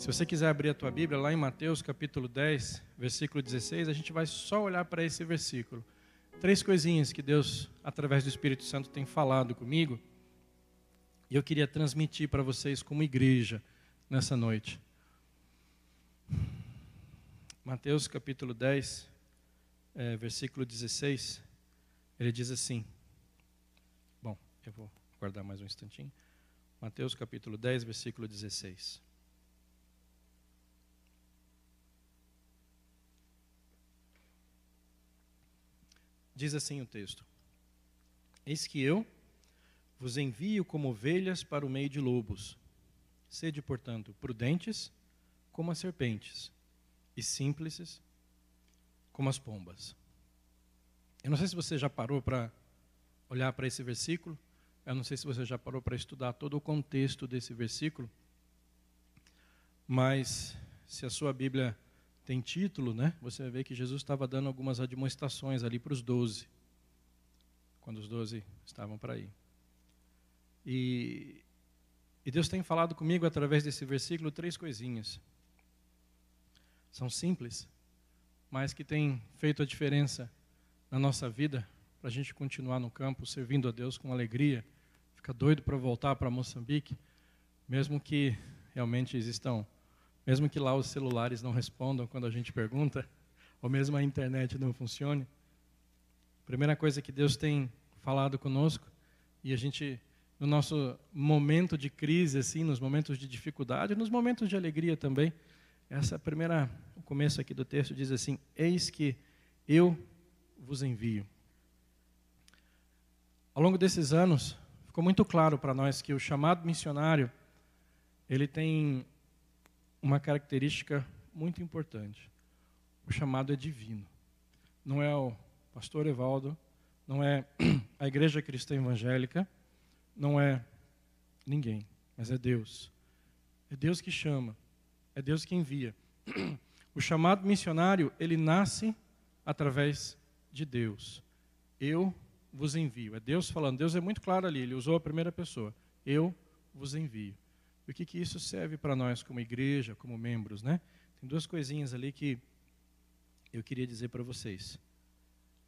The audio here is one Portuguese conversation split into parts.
Se você quiser abrir a tua Bíblia, lá em Mateus capítulo 10, versículo 16, a gente vai só olhar para esse versículo. Três coisinhas que Deus, através do Espírito Santo, tem falado comigo. E eu queria transmitir para vocês como igreja nessa noite. Mateus capítulo 10, é, versículo 16, ele diz assim. Bom, eu vou guardar mais um instantinho. Mateus capítulo 10, versículo 16. Diz assim o texto: Eis que eu vos envio como ovelhas para o meio de lobos. Sede, portanto, prudentes como as serpentes e simples como as pombas. Eu não sei se você já parou para olhar para esse versículo, eu não sei se você já parou para estudar todo o contexto desse versículo, mas se a sua Bíblia tem título, né? Você ver que Jesus estava dando algumas admoestações ali para os doze, quando os doze estavam para ir. E, e Deus tem falado comigo através desse versículo três coisinhas. São simples, mas que têm feito a diferença na nossa vida, para a gente continuar no campo servindo a Deus com alegria. Fica doido para voltar para Moçambique, mesmo que realmente existam mesmo que lá os celulares não respondam quando a gente pergunta, ou mesmo a internet não funcione. Primeira coisa que Deus tem falado conosco, e a gente, no nosso momento de crise, assim, nos momentos de dificuldade, nos momentos de alegria também, essa primeira, o começo aqui do texto diz assim: Eis que eu vos envio. Ao longo desses anos, ficou muito claro para nós que o chamado missionário, ele tem uma característica muito importante. O chamado é divino. Não é o pastor Evaldo, não é a igreja cristã evangélica, não é ninguém, mas é Deus. É Deus que chama, é Deus que envia. O chamado missionário, ele nasce através de Deus. Eu vos envio. É Deus falando. Deus é muito claro ali, ele usou a primeira pessoa. Eu vos envio. E o que, que isso serve para nós como igreja, como membros, né? Tem duas coisinhas ali que eu queria dizer para vocês.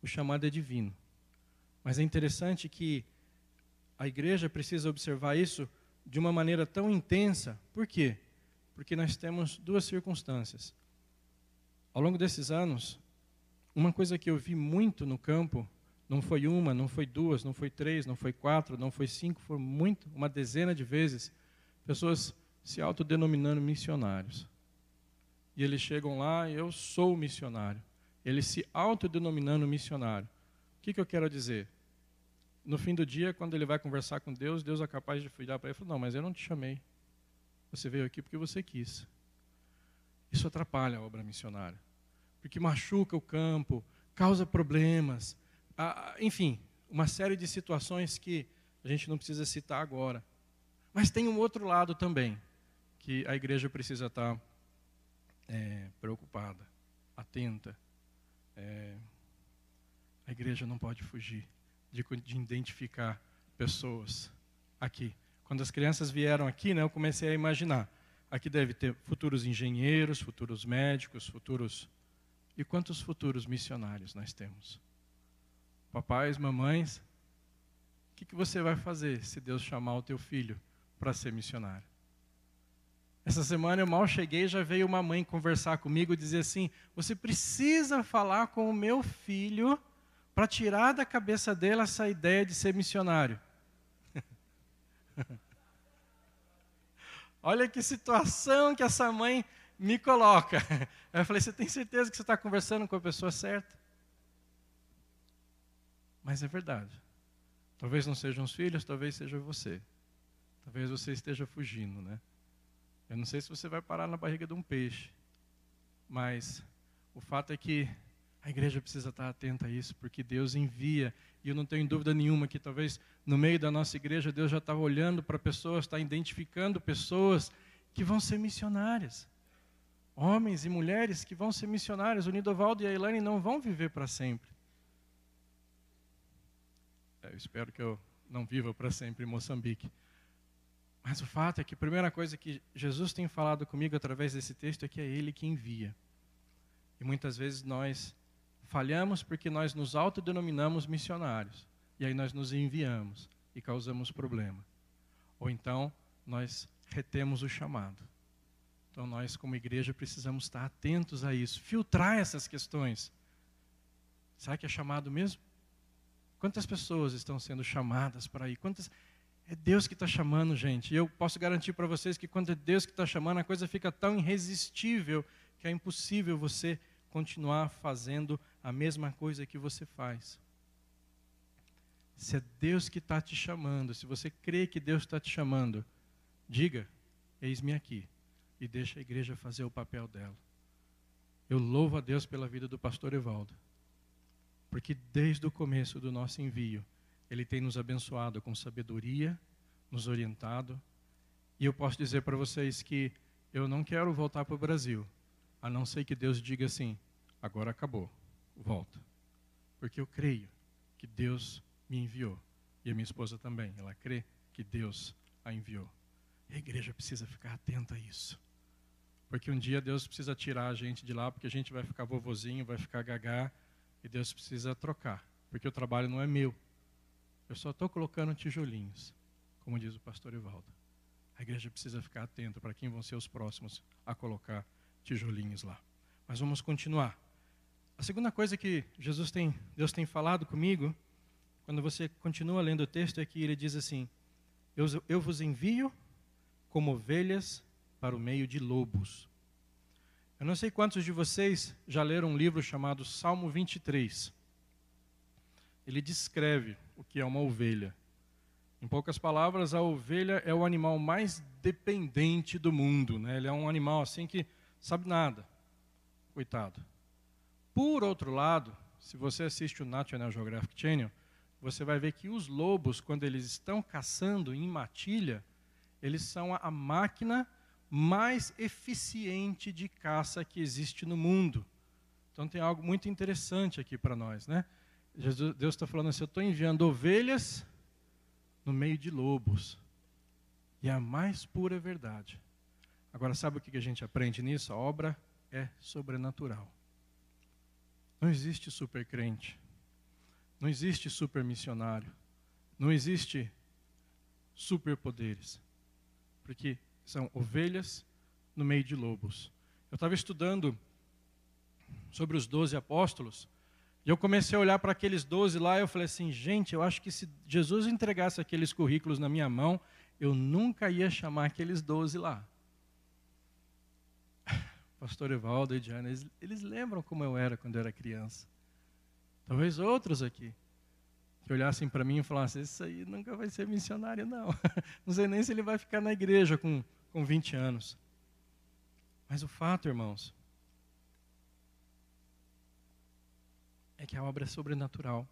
O chamado é divino. Mas é interessante que a igreja precisa observar isso de uma maneira tão intensa. Por quê? Porque nós temos duas circunstâncias. Ao longo desses anos, uma coisa que eu vi muito no campo, não foi uma, não foi duas, não foi três, não foi quatro, não foi cinco, foi muito, uma dezena de vezes, pessoas se autodenominando missionários. E eles chegam lá, eu sou missionário. Eles se autodenominando missionário. O que, que eu quero dizer? No fim do dia, quando ele vai conversar com Deus, Deus é capaz de virar para ele e falar: Não, mas eu não te chamei. Você veio aqui porque você quis. Isso atrapalha a obra missionária. Porque machuca o campo, causa problemas, enfim, uma série de situações que a gente não precisa citar agora. Mas tem um outro lado também, que a igreja precisa estar é, preocupada, atenta. É, a igreja não pode fugir de, de, identificar pessoas aqui. Quando as crianças vieram aqui, né, eu comecei a imaginar. Aqui deve ter futuros engenheiros, futuros médicos, futuros. E quantos futuros missionários nós temos? Papais, mamães, o que, que você vai fazer se Deus chamar o teu filho para ser missionário. Essa semana eu mal cheguei, já veio uma mãe conversar comigo e dizer assim: você precisa falar com o meu filho para tirar da cabeça dele essa ideia de ser missionário. Olha que situação que essa mãe me coloca. Eu falei: você tem certeza que você está conversando com a pessoa certa? Mas é verdade. Talvez não sejam os filhos, talvez seja você. Talvez você esteja fugindo, né? Eu não sei se você vai parar na barriga de um peixe, mas o fato é que a igreja precisa estar atenta a isso, porque Deus envia, e eu não tenho dúvida nenhuma que talvez no meio da nossa igreja Deus já estava olhando para pessoas, está identificando pessoas que vão ser missionárias. Homens e mulheres que vão ser missionários. O Nidovaldo e a Elaine não vão viver para sempre. É, eu espero que eu não viva para sempre em Moçambique. Mas o fato é que a primeira coisa que Jesus tem falado comigo através desse texto é que é Ele que envia. E muitas vezes nós falhamos porque nós nos autodenominamos missionários. E aí nós nos enviamos e causamos problema. Ou então nós retemos o chamado. Então nós, como igreja, precisamos estar atentos a isso, filtrar essas questões. Será que é chamado mesmo? Quantas pessoas estão sendo chamadas para ir? Quantas é Deus que está chamando, gente. E eu posso garantir para vocês que quando é Deus que está chamando, a coisa fica tão irresistível que é impossível você continuar fazendo a mesma coisa que você faz. Se é Deus que está te chamando, se você crê que Deus está te chamando, diga: Eis-me aqui. E deixa a igreja fazer o papel dela. Eu louvo a Deus pela vida do pastor Evaldo. Porque desde o começo do nosso envio, ele tem nos abençoado com sabedoria, nos orientado. E eu posso dizer para vocês que eu não quero voltar para o Brasil, a não ser que Deus diga assim: agora acabou, volta. Porque eu creio que Deus me enviou. E a minha esposa também, ela crê que Deus a enviou. E a igreja precisa ficar atenta a isso. Porque um dia Deus precisa tirar a gente de lá, porque a gente vai ficar vovozinho, vai ficar gagá, e Deus precisa trocar. Porque o trabalho não é meu, eu só estou colocando tijolinhos, como diz o pastor Ivaldo. A igreja precisa ficar atenta para quem vão ser os próximos a colocar tijolinhos lá. Mas vamos continuar. A segunda coisa que Jesus tem, Deus tem falado comigo, quando você continua lendo o texto, é que ele diz assim: eu, eu vos envio como ovelhas para o meio de lobos. Eu não sei quantos de vocês já leram um livro chamado Salmo 23. Ele descreve o que é uma ovelha. Em poucas palavras, a ovelha é o animal mais dependente do mundo. Né? Ele é um animal assim que sabe nada. Coitado. Por outro lado, se você assiste o National Geographic Channel, você vai ver que os lobos, quando eles estão caçando em matilha, eles são a máquina mais eficiente de caça que existe no mundo. Então tem algo muito interessante aqui para nós, né? Jesus, Deus está falando assim: eu estou enviando ovelhas no meio de lobos. E a mais pura verdade. Agora, sabe o que a gente aprende nisso? A obra é sobrenatural. Não existe super crente. Não existe super missionário. Não existe superpoderes. Porque são ovelhas no meio de lobos. Eu estava estudando sobre os doze apóstolos e eu comecei a olhar para aqueles doze lá e eu falei assim, gente, eu acho que se Jesus entregasse aqueles currículos na minha mão, eu nunca ia chamar aqueles doze lá. Pastor Evaldo e Diana, eles, eles lembram como eu era quando eu era criança. Talvez outros aqui que olhassem para mim e falassem: Isso aí nunca vai ser missionário, não. Não sei nem se ele vai ficar na igreja com, com 20 anos. Mas o fato, irmãos, é que a obra é sobrenatural.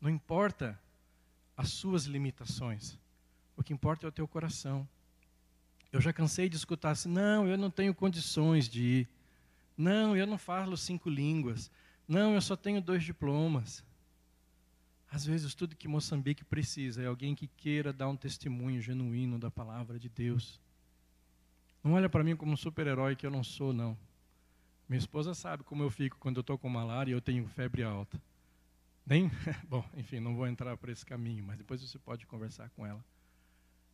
Não importa as suas limitações, o que importa é o teu coração. Eu já cansei de escutar assim: não, eu não tenho condições de ir. Não, eu não falo cinco línguas. Não, eu só tenho dois diplomas. Às vezes, tudo que Moçambique precisa é alguém que queira dar um testemunho genuíno da palavra de Deus. Não olha para mim como um super-herói que eu não sou, não. Minha esposa sabe como eu fico quando eu estou com malária e eu tenho febre alta. Nem, bom, enfim, não vou entrar por esse caminho, mas depois você pode conversar com ela.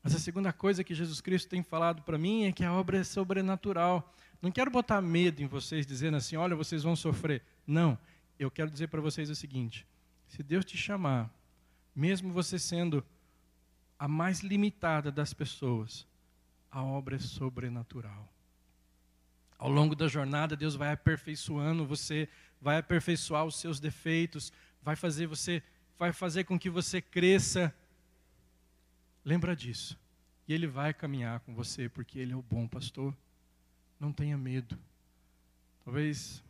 Mas a segunda coisa que Jesus Cristo tem falado para mim é que a obra é sobrenatural. Não quero botar medo em vocês dizendo assim, olha, vocês vão sofrer. Não, eu quero dizer para vocês o seguinte: se Deus te chamar, mesmo você sendo a mais limitada das pessoas, a obra é sobrenatural. Ao longo da jornada, Deus vai aperfeiçoando você, vai aperfeiçoar os seus defeitos, vai fazer você, vai fazer com que você cresça. Lembra disso. E ele vai caminhar com você, porque ele é o bom pastor. Não tenha medo. Talvez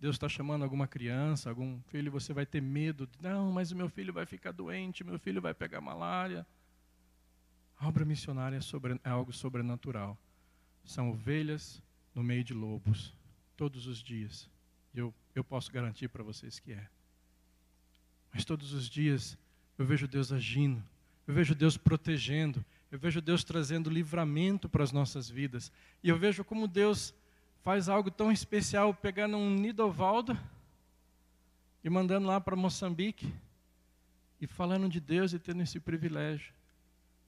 Deus está chamando alguma criança, algum filho, você vai ter medo. Não, mas o meu filho vai ficar doente, meu filho vai pegar malária. A obra missionária é, sobre, é algo sobrenatural. São ovelhas no meio de lobos, todos os dias. Eu, eu posso garantir para vocês que é. Mas todos os dias eu vejo Deus agindo, eu vejo Deus protegendo, eu vejo Deus trazendo livramento para as nossas vidas. E eu vejo como Deus faz algo tão especial, pegando um Nidovaldo e mandando lá para Moçambique e falando de Deus e tendo esse privilégio.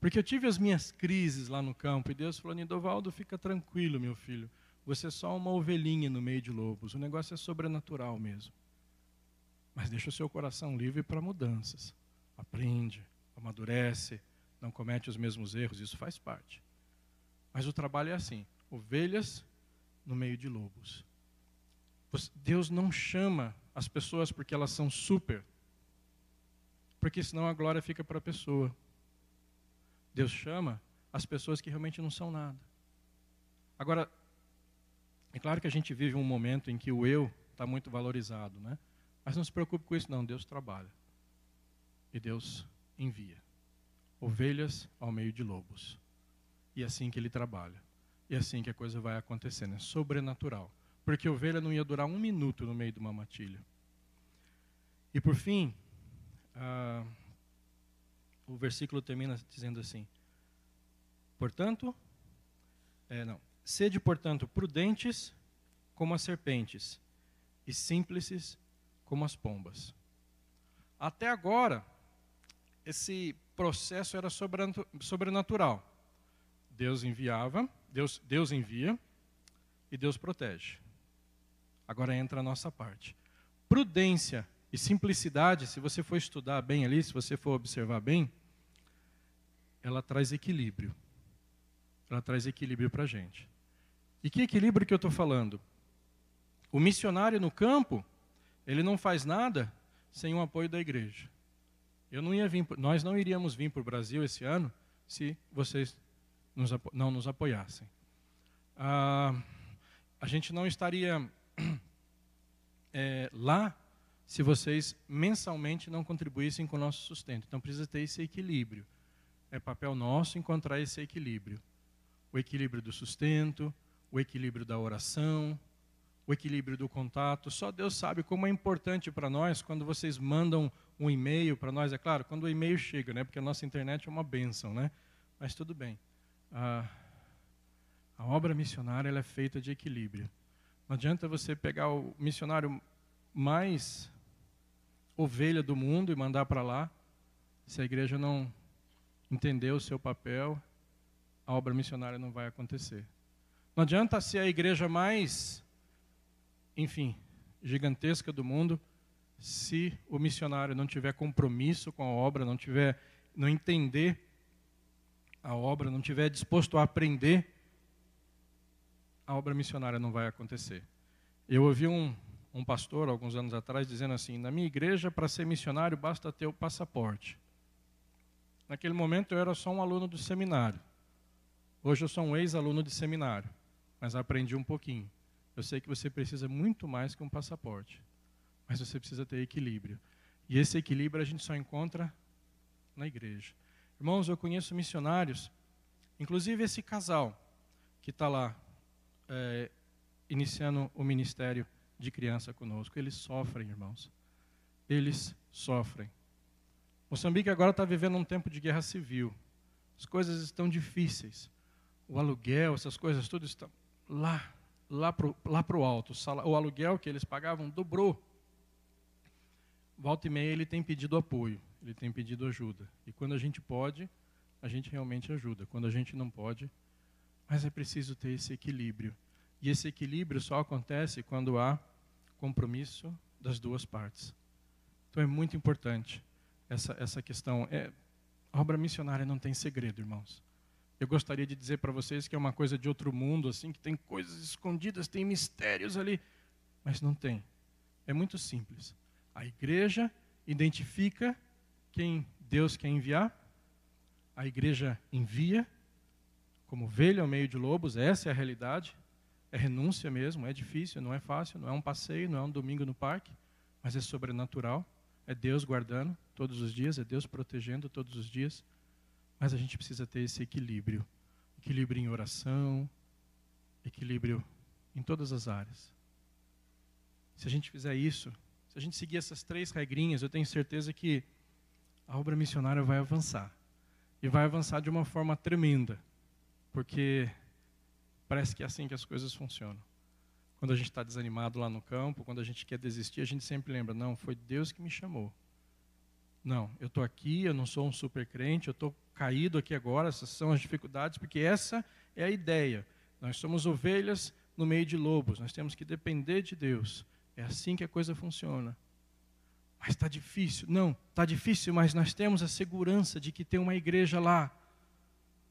Porque eu tive as minhas crises lá no campo e Deus falou: Nidovaldo, fica tranquilo, meu filho. Você é só uma ovelhinha no meio de lobos. O negócio é sobrenatural mesmo. Mas deixa o seu coração livre para mudanças. Aprende, amadurece, não comete os mesmos erros, isso faz parte. Mas o trabalho é assim: ovelhas no meio de lobos. Deus não chama as pessoas porque elas são super, porque senão a glória fica para a pessoa. Deus chama as pessoas que realmente não são nada. Agora, é claro que a gente vive um momento em que o eu está muito valorizado, né? Mas não se preocupe com isso, não. Deus trabalha. E Deus envia ovelhas ao meio de lobos. E é assim que ele trabalha. E é assim que a coisa vai acontecendo. É sobrenatural. Porque a ovelha não ia durar um minuto no meio de uma matilha. E por fim, o versículo termina dizendo assim: Portanto, é, não, sede, portanto, prudentes como as serpentes e simples como as pombas. Até agora, esse processo era sobrenatural. Deus enviava, Deus, Deus envia e Deus protege. Agora entra a nossa parte. Prudência e simplicidade, se você for estudar bem ali, se você for observar bem, ela traz equilíbrio. Ela traz equilíbrio para a gente. E que equilíbrio que eu estou falando? O missionário no campo, ele não faz nada sem o apoio da igreja. Eu não ia vir, nós não iríamos vir para o Brasil esse ano se vocês nos, não nos apoiassem. Ah, a gente não estaria é, lá se vocês mensalmente não contribuíssem com o nosso sustento. Então precisa ter esse equilíbrio. É papel nosso encontrar esse equilíbrio. O equilíbrio do sustento, o equilíbrio da oração, o equilíbrio do contato. Só Deus sabe como é importante para nós quando vocês mandam um e-mail para nós. É claro, quando o e-mail chega, né? Porque a nossa internet é uma benção, né? Mas tudo bem. A, a obra missionária ela é feita de equilíbrio. Não adianta você pegar o missionário mais ovelha do mundo e mandar para lá, se a igreja não entender o seu papel, a obra missionária não vai acontecer. Não adianta ser a igreja mais, enfim, gigantesca do mundo, se o missionário não tiver compromisso com a obra, não tiver, não entender a obra, não tiver disposto a aprender, a obra missionária não vai acontecer. Eu ouvi um, um pastor alguns anos atrás dizendo assim: na minha igreja para ser missionário basta ter o passaporte. Naquele momento eu era só um aluno do seminário. Hoje eu sou um ex-aluno de seminário, mas aprendi um pouquinho. Eu sei que você precisa muito mais que um passaporte, mas você precisa ter equilíbrio. E esse equilíbrio a gente só encontra na igreja. Irmãos, eu conheço missionários, inclusive esse casal que está lá é, iniciando o ministério de criança conosco. Eles sofrem, irmãos. Eles sofrem. Moçambique agora está vivendo um tempo de guerra civil. As coisas estão difíceis. O aluguel, essas coisas, tudo estão lá, lá para lá o alto. O aluguel que eles pagavam dobrou. Volta e meia ele tem pedido apoio, ele tem pedido ajuda. E quando a gente pode, a gente realmente ajuda. Quando a gente não pode, mas é preciso ter esse equilíbrio. E esse equilíbrio só acontece quando há compromisso das duas partes. Então é muito importante essa, essa questão. É, obra missionária não tem segredo, irmãos. Eu gostaria de dizer para vocês que é uma coisa de outro mundo, assim, que tem coisas escondidas, tem mistérios ali, mas não tem. É muito simples. A igreja identifica quem Deus quer enviar, a igreja envia, como ovelha ao meio de lobos, essa é a realidade. É renúncia mesmo, é difícil, não é fácil, não é um passeio, não é um domingo no parque, mas é sobrenatural. É Deus guardando todos os dias, é Deus protegendo todos os dias. Mas a gente precisa ter esse equilíbrio equilíbrio em oração, equilíbrio em todas as áreas. Se a gente fizer isso, se a gente seguir essas três regrinhas, eu tenho certeza que a obra missionária vai avançar. e vai avançar de uma forma tremenda, porque parece que é assim que as coisas funcionam. Quando a gente está desanimado lá no campo, quando a gente quer desistir, a gente sempre lembra: não, foi Deus que me chamou. Não, eu estou aqui, eu não sou um super crente, eu estou caído aqui agora, essas são as dificuldades, porque essa é a ideia. Nós somos ovelhas no meio de lobos, nós temos que depender de Deus. É assim que a coisa funciona. Mas está difícil. Não, está difícil, mas nós temos a segurança de que tem uma igreja lá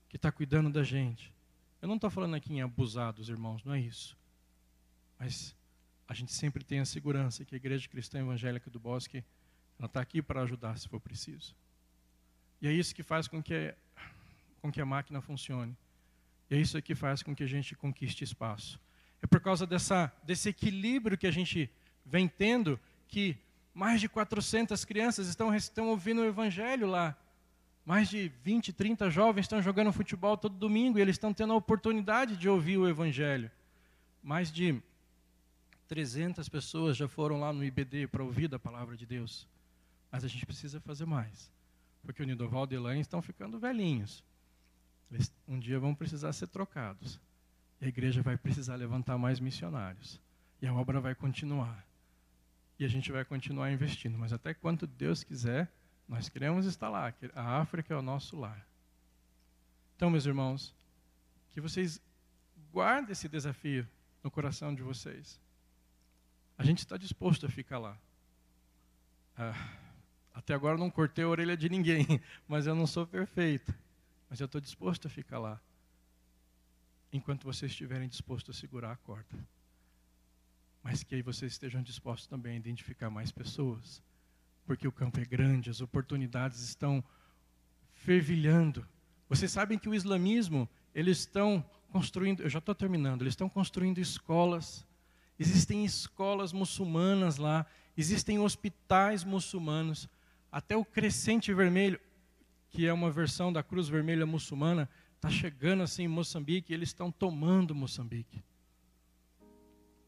que está cuidando da gente. Eu não estou falando aqui em abusar dos irmãos, não é isso. Mas a gente sempre tem a segurança que a Igreja Cristã Evangélica do Bosque ela está aqui para ajudar se for preciso. E é isso que faz com que, com que a máquina funcione. E é isso que faz com que a gente conquiste espaço. É por causa dessa, desse equilíbrio que a gente vem tendo que mais de 400 crianças estão, estão ouvindo o evangelho lá. Mais de 20, 30 jovens estão jogando futebol todo domingo e eles estão tendo a oportunidade de ouvir o evangelho. Mais de 300 pessoas já foram lá no IBD para ouvir da palavra de Deus. Mas a gente precisa fazer mais. Porque o Nidovaldo e Elaine estão ficando velhinhos. Eles um dia vão precisar ser trocados. E a igreja vai precisar levantar mais missionários. E a obra vai continuar. E a gente vai continuar investindo. Mas até quanto Deus quiser, nós queremos estar lá. A África é o nosso lar. Então, meus irmãos, que vocês guardem esse desafio no coração de vocês. A gente está disposto a ficar lá. Ah, até agora não cortei a orelha de ninguém, mas eu não sou perfeito. Mas eu estou disposto a ficar lá enquanto vocês estiverem dispostos a segurar a corda. Mas que aí vocês estejam dispostos também a identificar mais pessoas, porque o campo é grande, as oportunidades estão fervilhando. Vocês sabem que o islamismo, eles estão construindo, eu já estou terminando, eles estão construindo escolas. Existem escolas muçulmanas lá, existem hospitais muçulmanos, até o Crescente Vermelho, que é uma versão da Cruz Vermelha muçulmana, está chegando assim em Moçambique, e eles estão tomando Moçambique.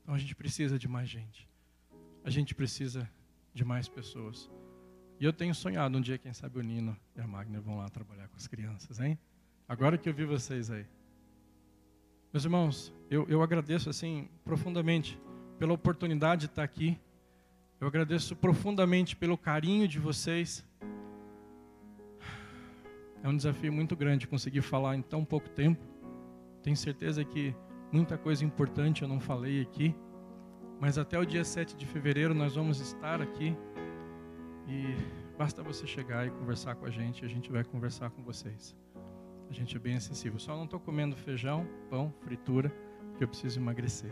Então a gente precisa de mais gente. A gente precisa de mais pessoas. E eu tenho sonhado um dia, quem sabe o Nino e a Magna vão lá trabalhar com as crianças, hein? Agora que eu vi vocês aí. Meus irmãos, eu, eu agradeço assim profundamente pela oportunidade de estar aqui. Eu agradeço profundamente pelo carinho de vocês. É um desafio muito grande conseguir falar em tão pouco tempo. Tenho certeza que muita coisa importante eu não falei aqui. Mas até o dia 7 de fevereiro nós vamos estar aqui. E basta você chegar e conversar com a gente, a gente vai conversar com vocês. A gente é bem acessível. Só não estou comendo feijão, pão, fritura, porque eu preciso emagrecer.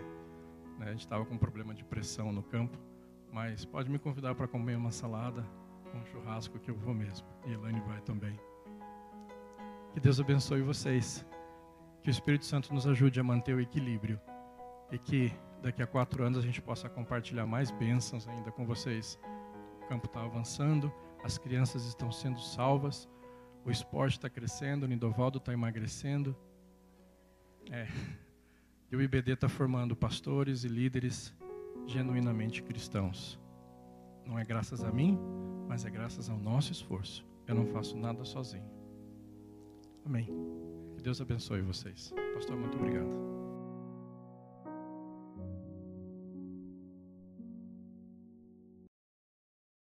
Né? A gente estava com um problema de pressão no campo, mas pode me convidar para comer uma salada, um churrasco que eu vou mesmo. E Elaine vai também. Que Deus abençoe vocês. Que o Espírito Santo nos ajude a manter o equilíbrio. E que daqui a quatro anos a gente possa compartilhar mais bênçãos ainda com vocês. O campo está avançando, as crianças estão sendo salvas, o esporte está crescendo, o Nidovaldo está emagrecendo. É. E o IBD está formando pastores e líderes genuinamente cristãos. Não é graças a mim, mas é graças ao nosso esforço. Eu não faço nada sozinho. Amém. Que Deus abençoe vocês. Pastor, muito obrigado.